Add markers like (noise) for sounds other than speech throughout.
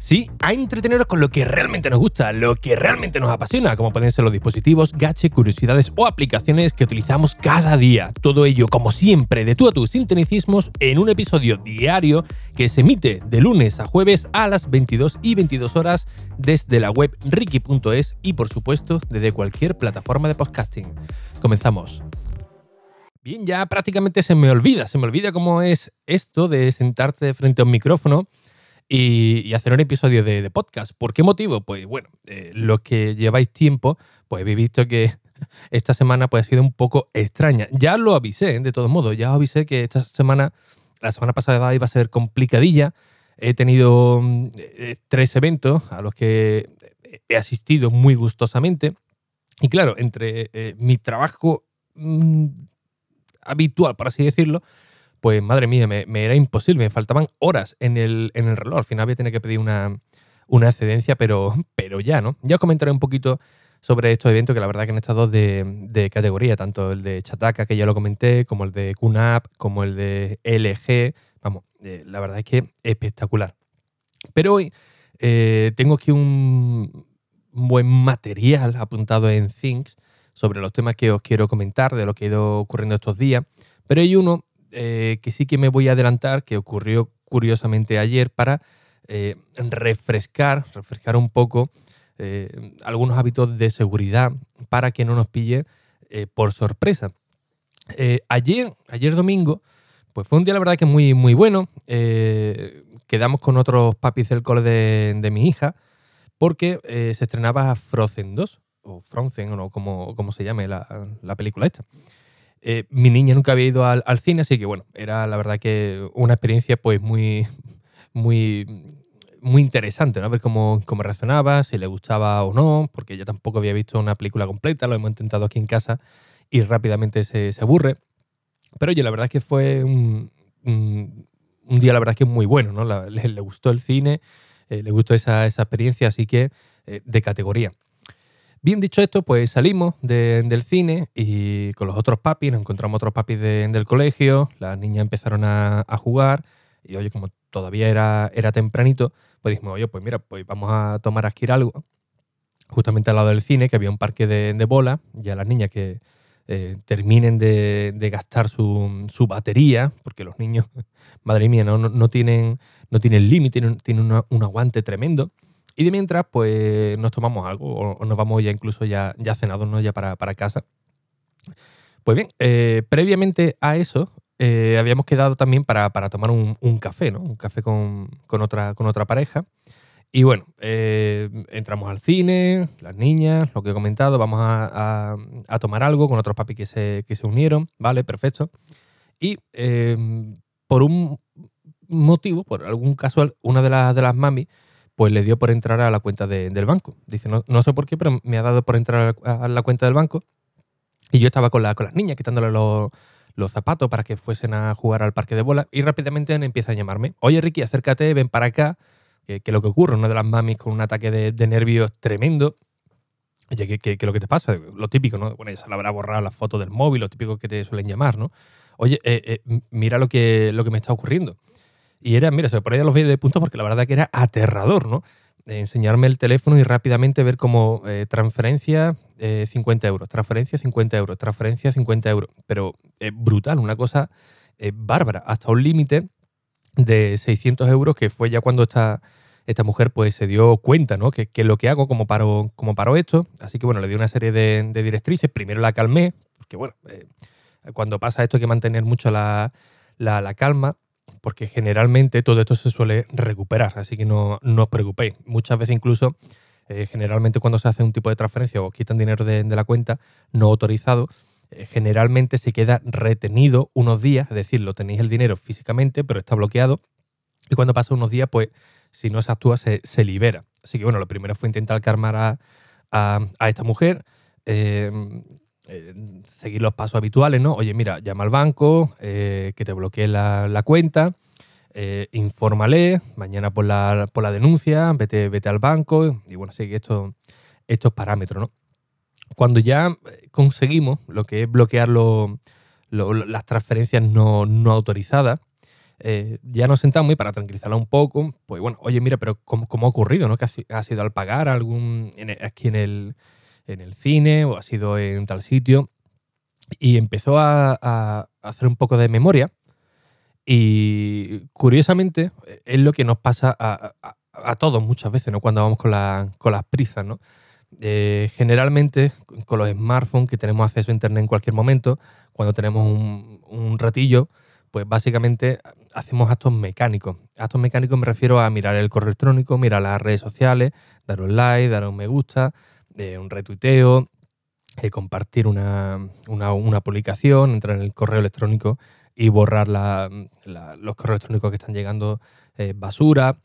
Sí, a entreteneros con lo que realmente nos gusta, lo que realmente nos apasiona, como pueden ser los dispositivos, gache, curiosidades o aplicaciones que utilizamos cada día. Todo ello, como siempre, de tú a tus sintonicismos en un episodio diario que se emite de lunes a jueves a las 22 y 22 horas desde la web ricky.es y, por supuesto, desde cualquier plataforma de podcasting. Comenzamos. Bien, ya prácticamente se me olvida, se me olvida cómo es esto de sentarte frente a un micrófono y, hacer un episodio de, podcast. ¿Por qué motivo? Pues bueno, eh, los que lleváis tiempo, pues habéis visto que (laughs) esta semana pues, ha sido un poco extraña. Ya lo avisé, de todos modos, ya os avisé que esta semana, la semana pasada iba a ser complicadilla. He tenido mm, eh, tres eventos a los que he asistido muy gustosamente. Y claro, entre eh, mi trabajo mm, habitual, por así decirlo, pues madre mía, me, era imposible, me faltaban horas en el, en el reloj. Al final voy a tener que pedir una, una excedencia, pero, pero ya, ¿no? Ya os comentaré un poquito sobre estos eventos que la verdad que han estado de, de categoría, tanto el de Chataka, que ya lo comenté, como el de QNAP, como el de LG. Vamos, eh, la verdad es que espectacular. Pero hoy eh, tengo aquí un buen material apuntado en Things sobre los temas que os quiero comentar, de lo que ha ido ocurriendo estos días. Pero hay uno eh, que sí que me voy a adelantar, que ocurrió curiosamente ayer, para eh, refrescar, refrescar un poco eh, algunos hábitos de seguridad para que no nos pille por sorpresa. ayer, ayer domingo, pues fue un día la verdad que muy, muy bueno. quedamos con otros papis del cole de, mi hija porque se estrenaba Frozen 2, o Frozen, o como, como se llame la, la película esta. Eh, mi niña nunca había ido al, cine, así que bueno, era la verdad que una experiencia pues muy, muy, muy interesante, ¿no? Ver cómo, cómo reaccionaba, si le gustaba o no, porque ella tampoco había visto una película completa, lo hemos intentado aquí en casa y rápidamente se, aburre. Pero oye, la verdad es que fue un, día, la verdad que muy bueno, ¿no? le, gustó el cine, eh, le gustó esa, esa, experiencia, así que eh, de categoría. Bien dicho esto, pues salimos del cine y con los otros papis, nos encontramos otros papis del colegio, las niñas empezaron a, jugar y oye, como todavía era, era tempranito, pues dijimos, oye, pues mira, pues vamos a tomar aquí algo, justamente al lado del cine, que había un parque de, de bola, ya las niñas que eh, terminen de, gastar su, batería, porque los niños, (laughs) madre mía, no, no, tienen, no tienen límite, tienen, un aguante tremendo. Y de mientras, pues nos tomamos algo o, nos vamos ya incluso ya, ya cenados, ¿no? Ya para, casa. Pues bien, eh, previamente a eso, eh, habíamos quedado también para, tomar un, café, ¿no? Un café con, otra, con otra pareja. Y bueno, eh, entramos al cine, las niñas, lo que he comentado, vamos a, tomar algo con otros papis que se, que se unieron, ¿vale? Perfecto. Y por un motivo, por algún casual, una de, las de las mami pues le dio por entrar a la cuenta del banco. Dice, no, sé por qué, pero me ha dado por entrar a la cuenta del banco. Y yo estaba con, la, con las niñas quitándole los, zapatos para que fuesen a jugar al parque de bola y rápidamente empieza a llamarme. Oye, Ricky, acércate, ven para acá, que, lo que ocurre, una de las mamis con un ataque de, nervios tremendo. Oye, ¿qué, qué, lo que te pasa? Lo típico, ¿no? Bueno, ya se le habrá borrado la foto del móvil, lo típico que te suelen llamar, ¿no? Oye, eh, eh, mira lo que, lo que me está ocurriendo. Y era, mira, se me ponían los vídeos de punto porque la verdad que era aterrador, ¿no? enseñarme el teléfono y rápidamente ver como eh, transferencia 50 eh, euros, transferencia 50 euros, transferencia 50 euros. Pero es brutal, una cosa bárbara, hasta un límite de 600 euros que fue ya cuando esta, esta mujer pues se dio cuenta, ¿no? Que, que lo que hago como paro, como paro esto. Así que bueno, le di una serie de, directrices. Primero la calmé, porque bueno, eh, cuando pasa esto hay que mantener mucho la, la calma porque generalmente todo esto se suele recuperar, así que no, os preocupéis. Muchas veces incluso, eh, generalmente cuando se hace un tipo de transferencia o quitan dinero de, la cuenta no autorizado, eh, generalmente se queda retenido unos días, es decir, lo tenéis el dinero físicamente, pero está bloqueado, y cuando pasa unos días, pues si no se actúa, se, libera. Así que bueno, lo primero fue intentar calmar a, a, esta mujer. Eh, eh, seguir los pasos habituales, ¿no? Oye, mira, llama al banco, eh, que te bloquee la, cuenta, eh, infórmale, mañana por la, por la denuncia, vete, vete al banco y bueno, sigue estos, estos parámetros, ¿no? Cuando ya conseguimos lo que es bloquear las transferencias no, autorizadas, eh, ya nos sentamos y para tranquilizarla un poco, pues bueno, oye, mira, pero ¿cómo, ha ocurrido? ¿no? ¿Que ha, sido al pagar algún aquí en el, en el cine o ha sido en tal sitio? Y empezó a, hacer un poco de memoria y curiosamente es lo que nos pasa a, todos muchas veces, ¿no? Cuando vamos con, con las prisas, ¿no? Eh, generalmente con los smartphones que tenemos acceso a internet en cualquier momento, cuando tenemos un, ratillo, pues básicamente hacemos actos mecánicos. Actos mecánicos me refiero a mirar el correo electrónico, mirar las redes sociales, dar un like, dar un me gusta, eh, un retuiteo, eh, compartir una, publicación, entrar en el correo electrónico y borrar los correos electrónicos que están llegando basura,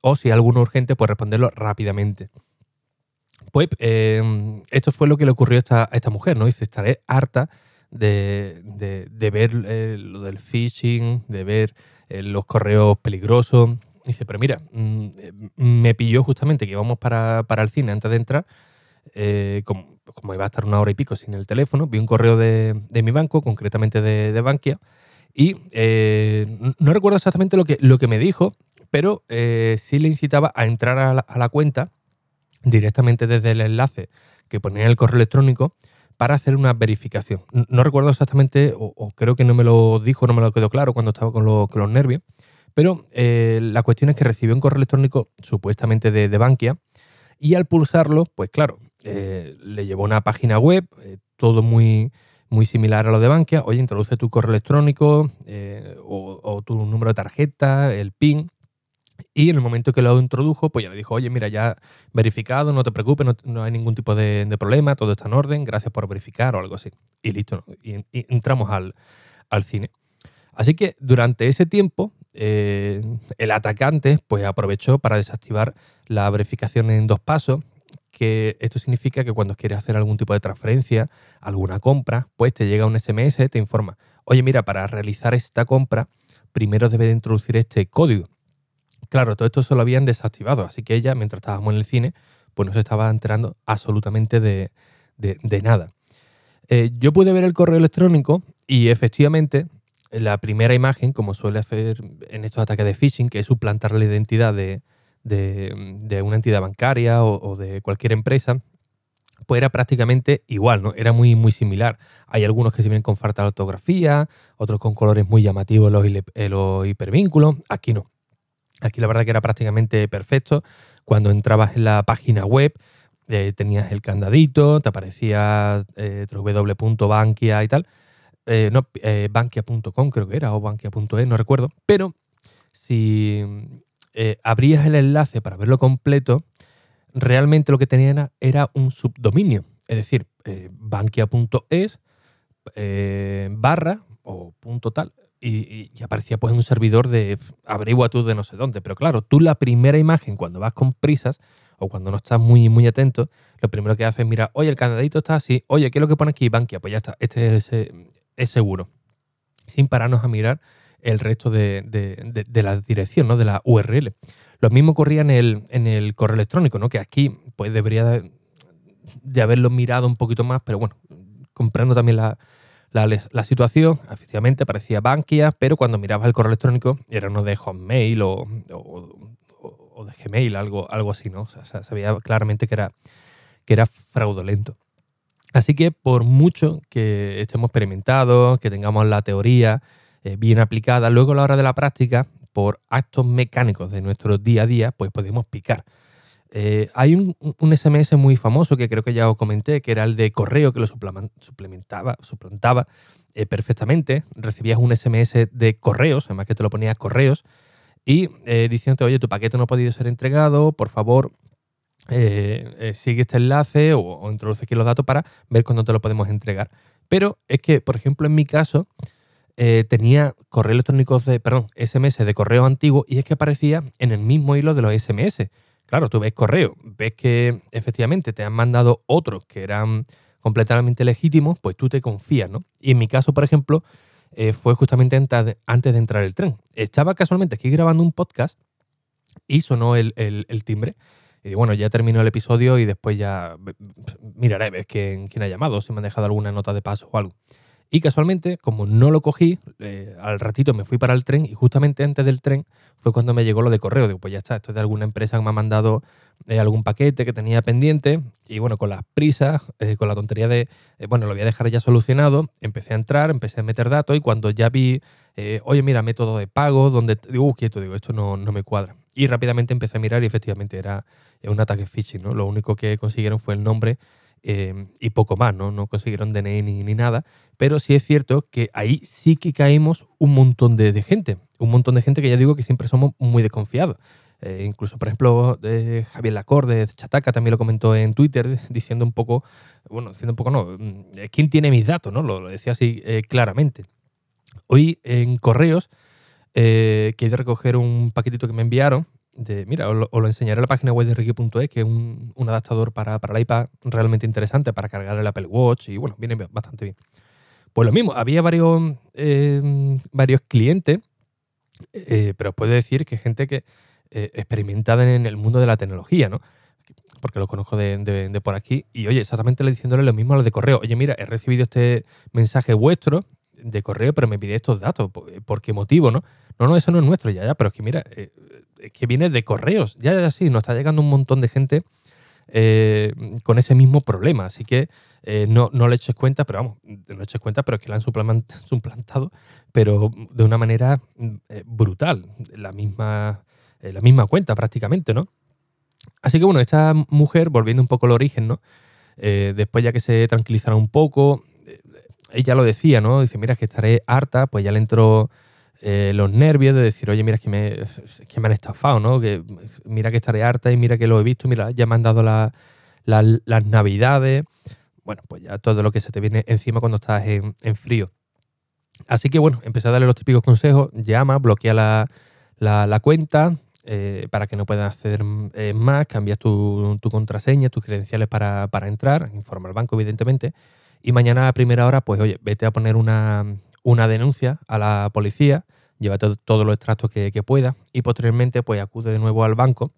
o si hay alguno urgente, pues responderlo rápidamente. Pues em, esto fue lo que le ocurrió a esta, mujer, ¿no? Dice, estaré harta de, ver eh, lo del phishing, de ver eh, los correos peligrosos. Dice, pero mira, mm, me pilló justamente que íbamos para, el cine antes de entrar, eh, como, iba a estar una hora y pico sin el teléfono, vi un correo de, mi banco, concretamente de, Bankia, y no recuerdo exactamente lo que, me dijo, pero sí le incitaba a entrar a la cuenta directamente desde el enlace que ponía en el correo electrónico para hacer una verificación. No recuerdo exactamente, o, creo que no me lo dijo, no me lo quedó claro cuando estaba con, los nervios, pero eh, la cuestión es que recibió un correo electrónico supuestamente de, Bankia y al pulsarlo, pues claro, eh, le llevó una página web, eh, todo muy, muy similar a lo de Bankia. Oye, introduce tu correo electrónico o, o, tu número de tarjeta, el PIN, y en el momento que lo introdujo, pues ya le dijo, oye, mira, ya verificado, no te preocupes, no, hay ningún tipo de, problema, todo está en orden, gracias por verificar o algo así. Y listo, entramos al, cine. Así que durante ese tiempo, eh, el atacante pues aprovechó para desactivar la verificación en dos pasos, esto significa que cuando quieres hacer algún tipo de transferencia, alguna compra, pues te llega un SMS, te informa, oye, mira, para realizar esta compra, primero debes de introducir este código. Claro, todo esto se lo habían desactivado, así que ella, mientras estábamos en el cine, pues no se estaba enterando absolutamente de, nada. Eh, yo pude ver el correo electrónico y efectivamente la primera imagen, como suele hacer en estos ataques de phishing, que es suplantar la identidad de, una entidad bancaria o, de cualquier empresa, pues era prácticamente igual, ¿no? Era muy, muy similar. Hay algunos que se vienen con falta de ortografía, otros con colores muy llamativos los, los hipervínculos. Aquí no. Aquí la verdad que era prácticamente perfecto. Cuando entrabas en la página web, eh, tenías el candadito, te aparecía eh, y tal. Eh, no, eh, bankia.com creo que era, o bankia.es, no recuerdo. Pero si abrías el enlace para verlo completo, realmente lo que tenía era un subdominio. Es decir, bankia.es barra o punto tal y, aparecía pues un servidor de averigua tú de no sé dónde. Pero claro, tú la primera imagen cuando vas con prisas o cuando no estás muy, muy atento, lo primero que haces es mirar, oye, el candadito está así, oye, ¿qué es lo que pone aquí? Bankia, pues ya está, este es, seguro. Sin pararnos a mirar el resto de, de, la dirección, ¿no? De la URL. Lo mismo ocurría en el, en el correo electrónico, ¿no? Que aquí pues debería de haberlo mirado un poquito más, pero bueno, comprando también la, la, situación, efectivamente, parecía Bankia, pero cuando mirabas el correo electrónico era uno de Hotmail o, o, de Gmail, algo, algo así, ¿no? O sea, se veía claramente que era, que era fraudulento. Así que por mucho que estemos experimentados, que tengamos la teoría eh, bien aplicada, luego a la hora de la práctica, por actos mecánicos de nuestro día a día, pues podemos picar. Eh, hay un, SMS muy famoso que creo que ya os comenté, que era el de correo, que lo suplementaba, suplantaba eh, perfectamente. Recibías un SMS de correos, además que te lo ponías correos, y diciéndote, oye, tu paquete no ha podido ser entregado, por favor, sigue este enlace o, introduce aquí los datos para ver cuándo te lo podemos entregar. Pero es que, por ejemplo, en mi caso, tenía correo electrónico de, perdón, SMS de correo antiguo y es que aparecía en el mismo hilo de los SMS. Claro, tú ves correo, ves que efectivamente te han mandado otros que eran completamente legítimos, pues tú te confías, ¿no? Y en mi caso, por ejemplo, eh, fue justamente antes de entrar el tren. Estaba casualmente aquí grabando un podcast y sonó el, timbre. Y bueno, ya terminó el episodio y después ya miraré ves quién ha llamado, si me han dejado alguna nota de paso o algo. Y casualmente, como no lo cogí, eh, al ratito me fui para el tren y justamente antes del tren fue cuando me llegó lo de correo. Digo, pues ya está, esto es de alguna empresa que me ha mandado eh, algún paquete que tenía pendiente. Y bueno, con las prisas, eh, con la tontería de, bueno, lo voy a dejar ya solucionado, empecé a entrar, empecé a meter datos y cuando ya vi, oye, mira, método de pago, donde, digo, uh, quieto, digo, esto no, no me cuadra. Y rápidamente empecé a mirar y efectivamente era un ataque phishing, ¿no? Lo único que consiguieron fue el nombre Em, y poco más, ¿no? No consiguieron DNI ni, nada, pero sí es cierto que ahí sí que caímos un montón de, gente, un montón de gente que ya digo que siempre somos muy desconfiados. Eh, incluso, por ejemplo, eh, Javier Lacorde de Chataca también lo comentó en Twitter (laughs) diciendo un poco, bueno, diciendo un poco, no, mm, ¿quién tiene mis datos? ¿no? Lo, decía así eh, claramente. Hoy en correos eh, quería recoger un paquetito que me enviaron mira, os lo, enseñaré en la página web de Ricky.es, que es un, adaptador para, para, el iPad realmente interesante para cargar el Apple Watch y bueno, viene bastante bien. Pues lo mismo, había varios, em, varios clientes, eh, pero puedo decir que gente que eh, experimentada en el mundo de la tecnología, ¿no? Porque lo conozco de, por aquí. Y oye, exactamente le diciéndole lo mismo a los de correo. Oye, mira, he recibido este mensaje vuestro de correo, pero me pide estos datos. ¿Por, qué motivo, no? No, no, eso no es nuestro, ya, ya, pero es que mira, eh, que viene de correos. Ya, ya sí, nos está llegando un montón de gente eh, con ese mismo problema. Así que eh, no, no le eches cuenta, pero vamos, no le eches cuenta, pero es que la han (laughs) suplantado, pero de una manera brutal. La misma, la misma cuenta prácticamente, ¿no? Así que bueno, esta mujer, volviendo un poco al origen, ¿no? después ya que se tranquilizara un poco, ella lo decía, ¿no? Dice, mira, que estaré harta, pues ya le entró eh, los nervios de decir, oye, mira, que me, que me han estafado, ¿no? Que mira que estaré harta y mira que lo he visto, mira, ya me han dado las navidades. Bueno, pues ya todo lo que se te viene encima cuando estás en, frío. Así que bueno, empecé a darle los típicos consejos. Llama, bloquea la, cuenta eh, para que no puedan acceder eh, más. Cambias tu, contraseña, tus credenciales para, para, entrar. Informa al banco, evidentemente. Y mañana a primera hora, pues oye, vete a poner una, una denuncia a la policía, llévate todos los extractos que, que pueda y posteriormente pues acude de nuevo al banco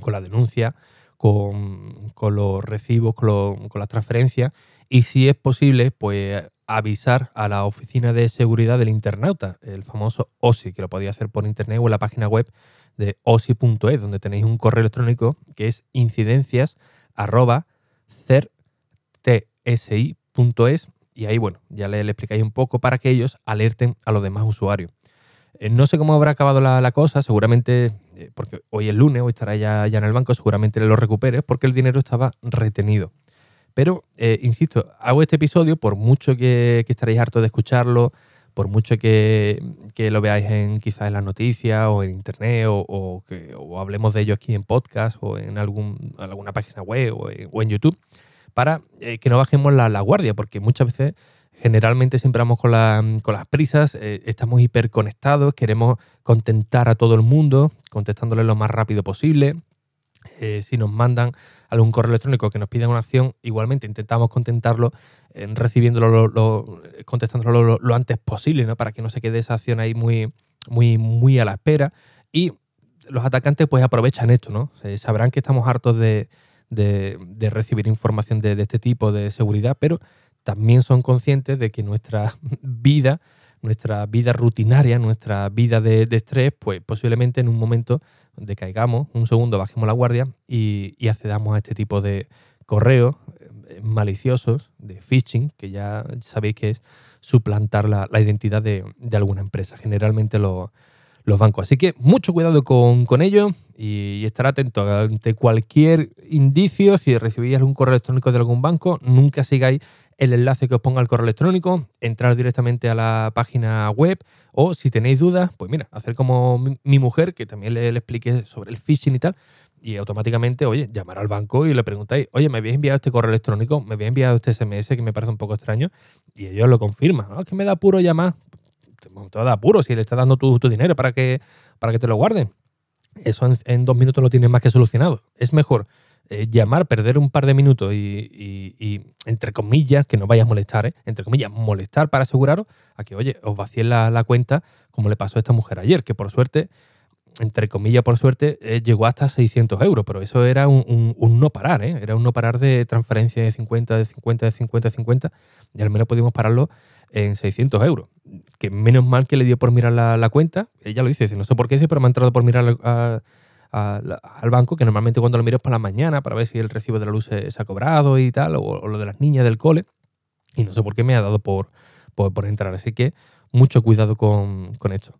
con la denuncia, con, los recibos, con, las transferencias y si es posible pues avisar a la oficina de seguridad del internauta, el famoso OSI, que lo podía hacer por internet o en la página web de osi.es, donde tenéis un correo electrónico que es incidencias y ahí, bueno, ya le, explicáis un poco para que ellos alerten a los demás usuarios. Eh, no sé cómo habrá acabado la, cosa, seguramente, eh, porque hoy es lunes, hoy estará ya, ya en el banco, seguramente lo recupere porque el dinero estaba retenido. Pero, eh, insisto, hago este episodio por mucho que, estaréis hartos de escucharlo, por mucho que, lo veáis en quizás en las noticias o en internet o, que hablemos de ello aquí en podcast o en algún, alguna página web o en YouTube para eh, que no bajemos la, guardia, porque muchas veces, generalmente siempre vamos con, las prisas, eh, estamos hiperconectados, queremos contentar a todo el mundo, contestándole lo más rápido posible. Eh, si nos mandan algún correo electrónico que nos piden una acción, igualmente intentamos contentarlo recibiéndolo, lo, contestándolo lo, antes posible, ¿no? para que no se quede esa acción ahí muy, muy, muy a la espera. Y los atacantes pues aprovechan esto, ¿no? sabrán que estamos hartos de, de, recibir información de, este tipo de seguridad, pero también son conscientes de que nuestra (laughs) vida, nuestra vida rutinaria, nuestra vida de, estrés, pues posiblemente en un momento decaigamos, un segundo bajemos la guardia y, accedamos a este tipo de correos eh, maliciosos, de phishing, que ya sabéis que es suplantar la, identidad de, alguna empresa. Generalmente lo, los bancos. Así que mucho cuidado con, ello y, estar atento ante cualquier indicio. Si recibís algún correo electrónico de algún banco, nunca sigáis el enlace que os ponga el correo electrónico, entrar directamente a la página web o si tenéis dudas, pues mira, hacer como mi, mujer, que también le, expliqué sobre el phishing y tal, y automáticamente, oye, llamar al banco y le preguntáis, oye, me habéis enviado este correo electrónico, me habéis enviado este SMS que me parece un poco extraño, y ellos lo confirman. Es que me da puro llamar te, da apuro si le estás dando tu, dinero para que, para que te lo guarden. Eso en, dos minutos lo tienes más que solucionado. Es mejor eh, llamar, perder un par de minutos y, entre comillas, que no vayas a molestar, ¿eh? entre comillas, molestar para aseguraros a que, oye, os vacíen la, la, cuenta como le pasó a esta mujer ayer, que por suerte entre comillas, por suerte, eh, llegó hasta 600 euros, pero eso era un, no parar, ¿eh? Era un no parar de transferencia de 50, de 50, de 50, de 50, y al menos pudimos pararlo en 600 euros. Que menos mal que le dio por mirar la, cuenta, ella lo dice, dice, no sé por qué, pero me ha entrado por mirar al banco, que normalmente cuando lo miro es por la mañana para ver si el recibo de la luz se, ha cobrado y tal, o, lo de las niñas del cole, y no sé por qué me ha dado por, entrar. Así que mucho cuidado con esto.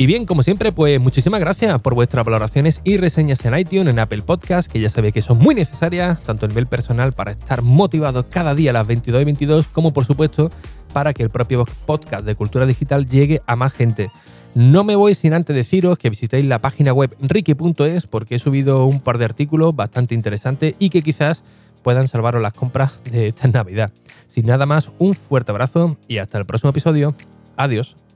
Y bien, como siempre, pues muchísimas gracias por vuestras valoraciones y reseñas en iTunes, en Apple Podcast, que ya sabéis que son muy necesarias, tanto a nivel personal para estar motivado cada día a las 22 y 22, como por supuesto para que el propio podcast de Cultura Digital llegue a más gente. No me voy sin antes deciros que visitéis la página web ricky.es porque he subido un par de artículos bastante interesantes y que quizás puedan salvaros las compras de esta Navidad. Sin nada más, un fuerte abrazo y hasta el próximo episodio. Adiós.